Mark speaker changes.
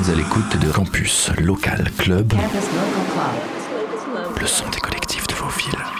Speaker 1: êtes à l'écoute de Campus Local Club,
Speaker 2: Campus Local Club.
Speaker 1: le son des collectifs de vos villes.